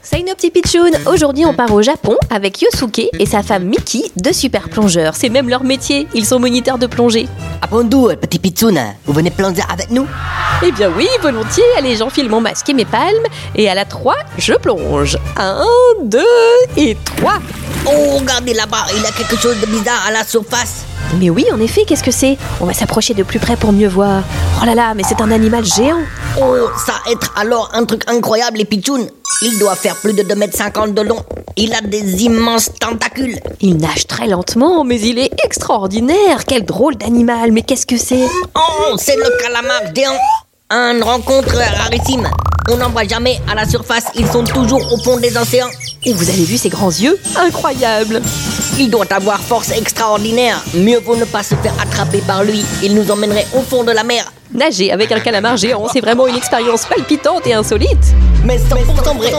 Salut nos petits pitchouns Aujourd'hui on part au Japon avec Yosuke et sa femme Miki, deux super plongeurs. C'est même leur métier, ils sont moniteurs de plongée. Abondou, petit pitsoun, vous venez plonger avec nous Eh bien oui, volontiers, allez j'enfile mon masque et mes palmes, et à la 3, je plonge. 1, 2 et 3 Oh, regardez là-bas, il y a quelque chose de bizarre à la surface. Mais oui, en effet, qu'est-ce que c'est? On va s'approcher de plus près pour mieux voir. Oh là là, mais c'est un animal géant Oh, ça être alors un truc incroyable, les pitchouns. Il doit faire plus de 2m50 de long. Il a des immenses tentacules. Il nage très lentement, mais il est extraordinaire Quel drôle d'animal, mais qu'est-ce que c'est? Oh, c'est le calamar géant. Un rencontre rarissime. On n'en voit jamais à la surface, ils sont toujours au fond des océans. Et vous avez vu ses grands yeux? Incroyable Il doit avoir force extraordinaire. Mieux vaut ne pas se faire attraper par lui. Il nous emmènerait au fond de la mer. Nager avec un calamar géant, c'est vraiment une expérience palpitante et insolite Mais 100% vrai.